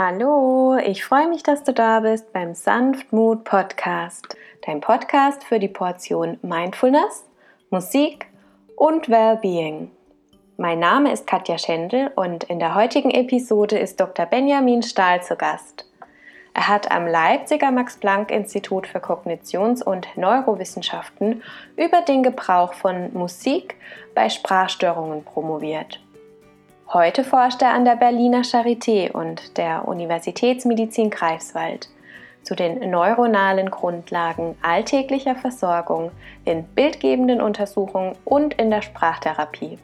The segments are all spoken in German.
Hallo, ich freue mich, dass du da bist beim Sanftmut Podcast, dein Podcast für die Portion Mindfulness, Musik und Wellbeing. Mein Name ist Katja Schendel und in der heutigen Episode ist Dr. Benjamin Stahl zu Gast. Er hat am Leipziger Max-Planck-Institut für Kognitions- und Neurowissenschaften über den Gebrauch von Musik bei Sprachstörungen promoviert. Heute forscht er an der Berliner Charité und der Universitätsmedizin Greifswald zu den neuronalen Grundlagen alltäglicher Versorgung in bildgebenden Untersuchungen und in der Sprachtherapie.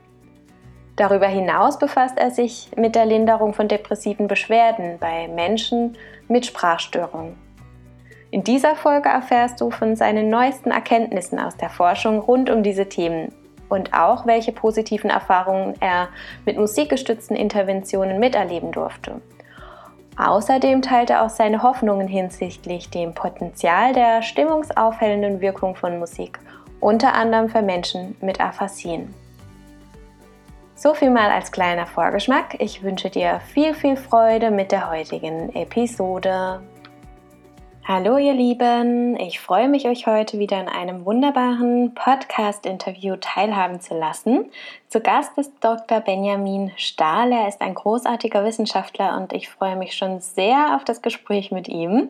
Darüber hinaus befasst er sich mit der Linderung von depressiven Beschwerden bei Menschen mit Sprachstörungen. In dieser Folge erfährst du von seinen neuesten Erkenntnissen aus der Forschung rund um diese Themen und auch, welche positiven Erfahrungen er mit musikgestützten Interventionen miterleben durfte. Außerdem teilt er auch seine Hoffnungen hinsichtlich dem Potenzial der stimmungsaufhellenden Wirkung von Musik, unter anderem für Menschen mit Aphasien. So viel mal als kleiner Vorgeschmack. Ich wünsche dir viel, viel Freude mit der heutigen Episode. Hallo ihr Lieben, ich freue mich, euch heute wieder in einem wunderbaren Podcast-Interview teilhaben zu lassen. Zu Gast ist Dr. Benjamin Stahl. Er ist ein großartiger Wissenschaftler und ich freue mich schon sehr auf das Gespräch mit ihm.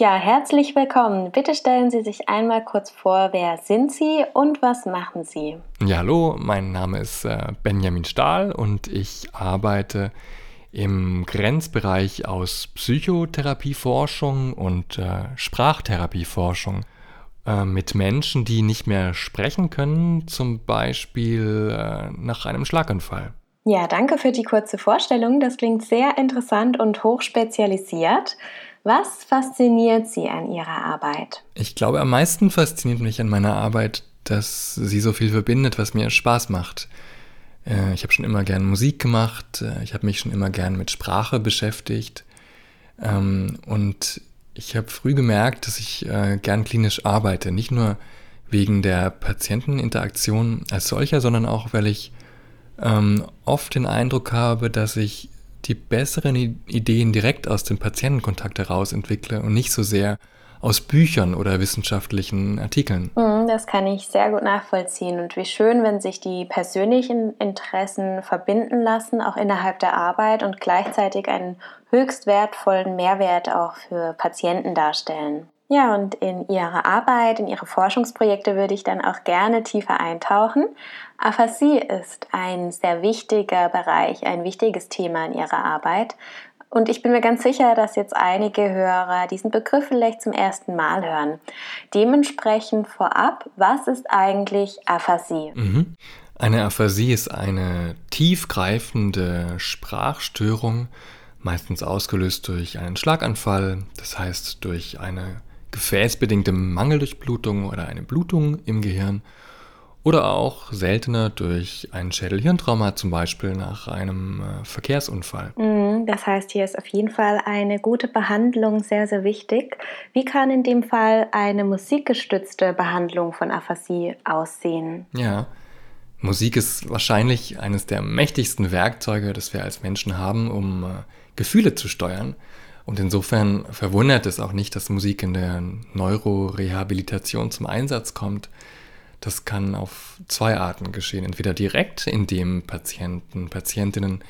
Ja, herzlich willkommen. Bitte stellen Sie sich einmal kurz vor, wer sind Sie und was machen Sie? Ja, hallo, mein Name ist äh, Benjamin Stahl und ich arbeite im Grenzbereich aus Psychotherapieforschung und äh, Sprachtherapieforschung äh, mit Menschen, die nicht mehr sprechen können, zum Beispiel äh, nach einem Schlaganfall. Ja, danke für die kurze Vorstellung. Das klingt sehr interessant und hochspezialisiert. Was fasziniert Sie an Ihrer Arbeit? Ich glaube, am meisten fasziniert mich an meiner Arbeit, dass sie so viel verbindet, was mir Spaß macht. Äh, ich habe schon immer gern Musik gemacht, äh, ich habe mich schon immer gern mit Sprache beschäftigt. Ähm, und ich habe früh gemerkt, dass ich äh, gern klinisch arbeite, nicht nur wegen der Patienteninteraktion als solcher, sondern auch, weil ich ähm, oft den Eindruck habe, dass ich die besseren Ideen direkt aus dem Patientenkontakt heraus entwickle und nicht so sehr aus Büchern oder wissenschaftlichen Artikeln. Mhm, das kann ich sehr gut nachvollziehen. Und wie schön, wenn sich die persönlichen Interessen verbinden lassen, auch innerhalb der Arbeit und gleichzeitig einen höchst wertvollen Mehrwert auch für Patienten darstellen. Ja, und in Ihre Arbeit, in Ihre Forschungsprojekte würde ich dann auch gerne tiefer eintauchen. Aphasie ist ein sehr wichtiger Bereich, ein wichtiges Thema in Ihrer Arbeit. Und ich bin mir ganz sicher, dass jetzt einige Hörer diesen Begriff vielleicht zum ersten Mal hören. Dementsprechend vorab, was ist eigentlich Aphasie? Mhm. Eine Aphasie ist eine tiefgreifende Sprachstörung, meistens ausgelöst durch einen Schlaganfall, das heißt durch eine gefäßbedingte Mangeldurchblutung oder eine Blutung im Gehirn oder auch seltener durch ein Schädelhirntrauma, zum Beispiel nach einem äh, Verkehrsunfall. Mhm, das heißt, hier ist auf jeden Fall eine gute Behandlung sehr, sehr wichtig. Wie kann in dem Fall eine musikgestützte Behandlung von Aphasie aussehen? Ja, Musik ist wahrscheinlich eines der mächtigsten Werkzeuge, das wir als Menschen haben, um äh, Gefühle zu steuern. Und insofern verwundert es auch nicht, dass Musik in der Neurorehabilitation zum Einsatz kommt. Das kann auf zwei Arten geschehen. Entweder direkt, indem Patienten, Patientinnen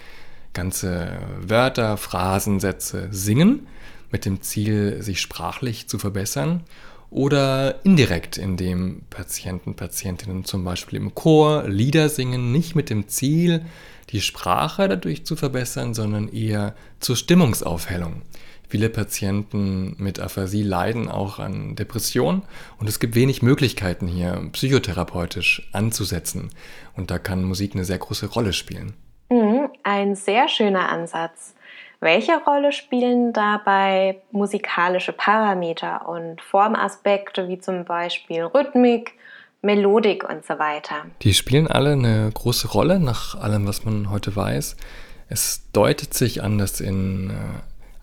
ganze Wörter, Phrasen, Sätze singen, mit dem Ziel, sich sprachlich zu verbessern. Oder indirekt, indem Patienten, Patientinnen zum Beispiel im Chor Lieder singen, nicht mit dem Ziel, die Sprache dadurch zu verbessern, sondern eher zur Stimmungsaufhellung. Viele Patienten mit Aphasie leiden auch an Depressionen und es gibt wenig Möglichkeiten hier psychotherapeutisch anzusetzen. Und da kann Musik eine sehr große Rolle spielen. Mhm, ein sehr schöner Ansatz. Welche Rolle spielen dabei musikalische Parameter und Formaspekte wie zum Beispiel Rhythmik, Melodik und so weiter? Die spielen alle eine große Rolle nach allem, was man heute weiß. Es deutet sich an, dass in äh,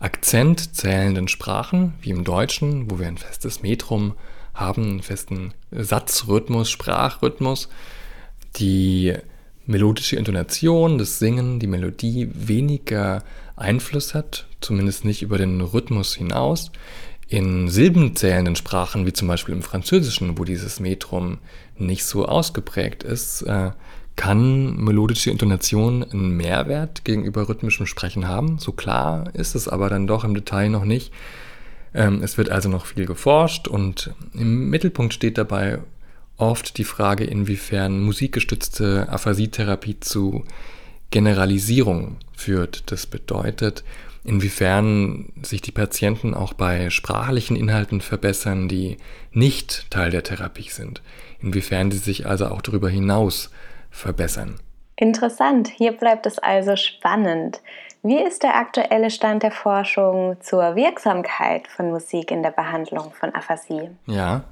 akzentzählenden Sprachen, wie im Deutschen, wo wir ein festes Metrum haben, einen festen Satzrhythmus, Sprachrhythmus, die melodische Intonation, das Singen, die Melodie weniger Einfluss hat, zumindest nicht über den Rhythmus hinaus. In silbenzählenden Sprachen, wie zum Beispiel im Französischen, wo dieses Metrum nicht so ausgeprägt ist, äh, kann melodische Intonation einen Mehrwert gegenüber rhythmischem Sprechen haben. So klar ist es aber dann doch im Detail noch nicht. Ähm, es wird also noch viel geforscht und im Mittelpunkt steht dabei oft die Frage, inwiefern musikgestützte Aphasietherapie zu Generalisierung führt. Das bedeutet, inwiefern sich die Patienten auch bei sprachlichen Inhalten verbessern, die nicht Teil der Therapie sind. Inwiefern sie sich also auch darüber hinaus verbessern. Interessant, hier bleibt es also spannend. Wie ist der aktuelle Stand der Forschung zur Wirksamkeit von Musik in der Behandlung von Aphasie? Ja,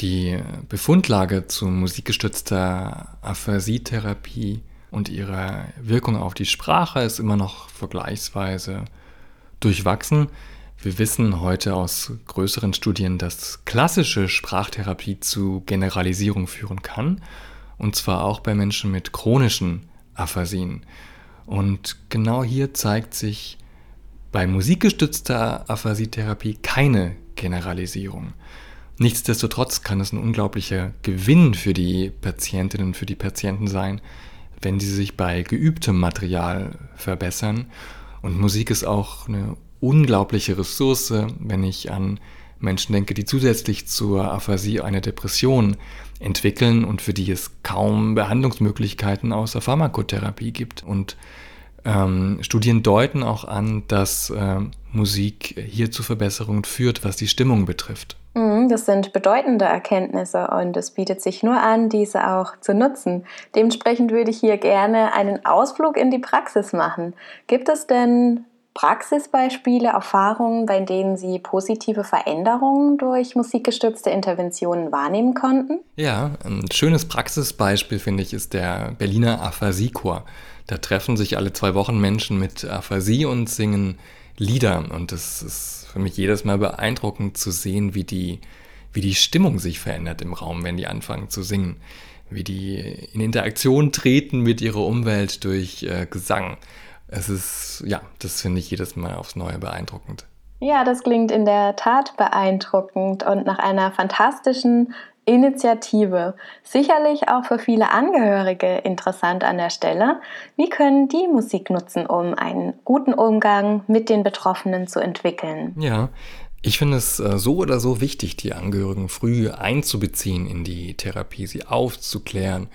die Befundlage zu musikgestützter Aphasietherapie und ihrer Wirkung auf die Sprache ist immer noch vergleichsweise durchwachsen. Wir wissen heute aus größeren Studien, dass klassische Sprachtherapie zu Generalisierung führen kann, und zwar auch bei Menschen mit chronischen Aphasien. Und genau hier zeigt sich bei musikgestützter Aphasietherapie keine Generalisierung. Nichtsdestotrotz kann es ein unglaublicher Gewinn für die Patientinnen und für die Patienten sein, wenn sie sich bei geübtem Material verbessern. Und Musik ist auch eine unglaubliche Ressource, wenn ich an Menschen denke, die zusätzlich zur Aphasie eine Depression entwickeln und für die es kaum Behandlungsmöglichkeiten außer Pharmakotherapie gibt. Und ähm, Studien deuten auch an, dass äh, Musik hier zu Verbesserungen führt, was die Stimmung betrifft. Mhm, das sind bedeutende Erkenntnisse und es bietet sich nur an, diese auch zu nutzen. Dementsprechend würde ich hier gerne einen Ausflug in die Praxis machen. Gibt es denn Praxisbeispiele, Erfahrungen, bei denen Sie positive Veränderungen durch musikgestützte Interventionen wahrnehmen konnten? Ja, ein schönes Praxisbeispiel finde ich ist der Berliner Aphasiechor. Da treffen sich alle zwei Wochen Menschen mit Aphasie und singen Lieder und das ist für mich jedes Mal beeindruckend zu sehen, wie die, wie die Stimmung sich verändert im Raum, wenn die anfangen zu singen. Wie die in Interaktion treten mit ihrer Umwelt durch äh, Gesang. Es ist, ja, das finde ich jedes Mal aufs Neue beeindruckend. Ja, das klingt in der Tat beeindruckend und nach einer fantastischen Initiative. Sicherlich auch für viele Angehörige interessant an der Stelle. Wie können die Musik nutzen, um einen guten Umgang mit den Betroffenen zu entwickeln? Ja, ich finde es äh, so oder so wichtig, die Angehörigen früh einzubeziehen in die Therapie, sie aufzuklären.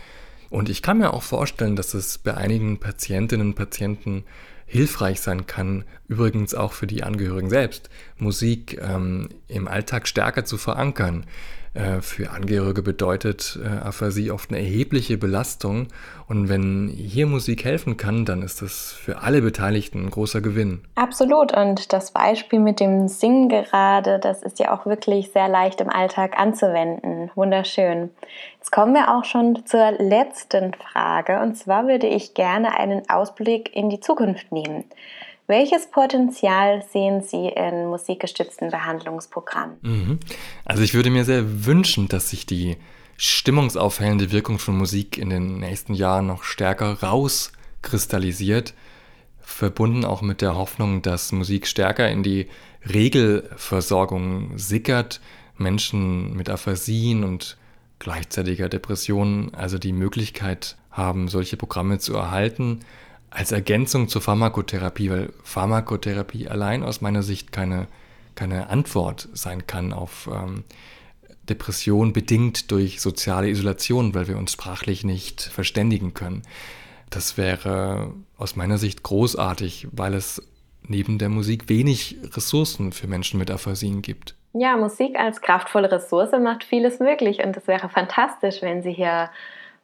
Und ich kann mir auch vorstellen, dass es bei einigen Patientinnen und Patienten hilfreich sein kann, übrigens auch für die Angehörigen selbst, Musik ähm, im Alltag stärker zu verankern. Äh, für Angehörige bedeutet äh, Aphasie oft eine erhebliche Belastung. Und wenn hier Musik helfen kann, dann ist das für alle Beteiligten ein großer Gewinn. Absolut. Und das Beispiel mit dem Singen gerade, das ist ja auch wirklich sehr leicht im Alltag anzuwenden. Wunderschön. Jetzt kommen wir auch schon zur letzten Frage. Und zwar würde ich gerne einen Ausblick in die Zukunft nehmen. Welches Potenzial sehen Sie in musikgestützten Behandlungsprogrammen? Mhm. Also ich würde mir sehr wünschen, dass sich die stimmungsaufhellende Wirkung von Musik in den nächsten Jahren noch stärker rauskristallisiert, verbunden auch mit der Hoffnung, dass Musik stärker in die Regelversorgung sickert, Menschen mit Aphasien und gleichzeitiger Depression also die Möglichkeit haben, solche Programme zu erhalten als Ergänzung zur Pharmakotherapie, weil Pharmakotherapie allein aus meiner Sicht keine, keine Antwort sein kann auf ähm, Depression bedingt durch soziale Isolation, weil wir uns sprachlich nicht verständigen können. Das wäre aus meiner Sicht großartig, weil es neben der Musik wenig Ressourcen für Menschen mit Aphasien gibt. Ja, Musik als kraftvolle Ressource macht vieles möglich und es wäre fantastisch, wenn Sie hier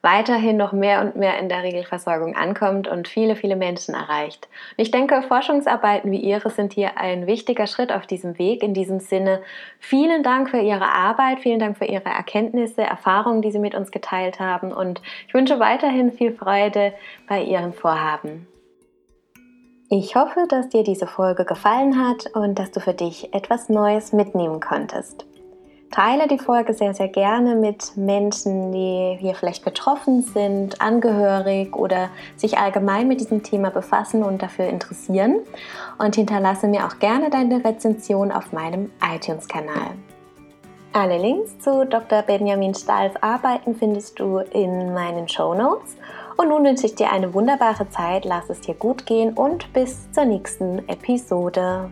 weiterhin noch mehr und mehr in der Regelversorgung ankommt und viele, viele Menschen erreicht. Und ich denke, Forschungsarbeiten wie Ihre sind hier ein wichtiger Schritt auf diesem Weg. In diesem Sinne, vielen Dank für Ihre Arbeit, vielen Dank für Ihre Erkenntnisse, Erfahrungen, die Sie mit uns geteilt haben und ich wünsche weiterhin viel Freude bei Ihren Vorhaben. Ich hoffe, dass dir diese Folge gefallen hat und dass du für dich etwas Neues mitnehmen konntest. Teile die Folge sehr, sehr gerne mit Menschen, die hier vielleicht betroffen sind, angehörig oder sich allgemein mit diesem Thema befassen und dafür interessieren. Und hinterlasse mir auch gerne deine Rezension auf meinem iTunes-Kanal. Alle Links zu Dr. Benjamin Stahls Arbeiten findest du in meinen Show Notes. Und nun wünsche ich dir eine wunderbare Zeit, lass es dir gut gehen und bis zur nächsten Episode.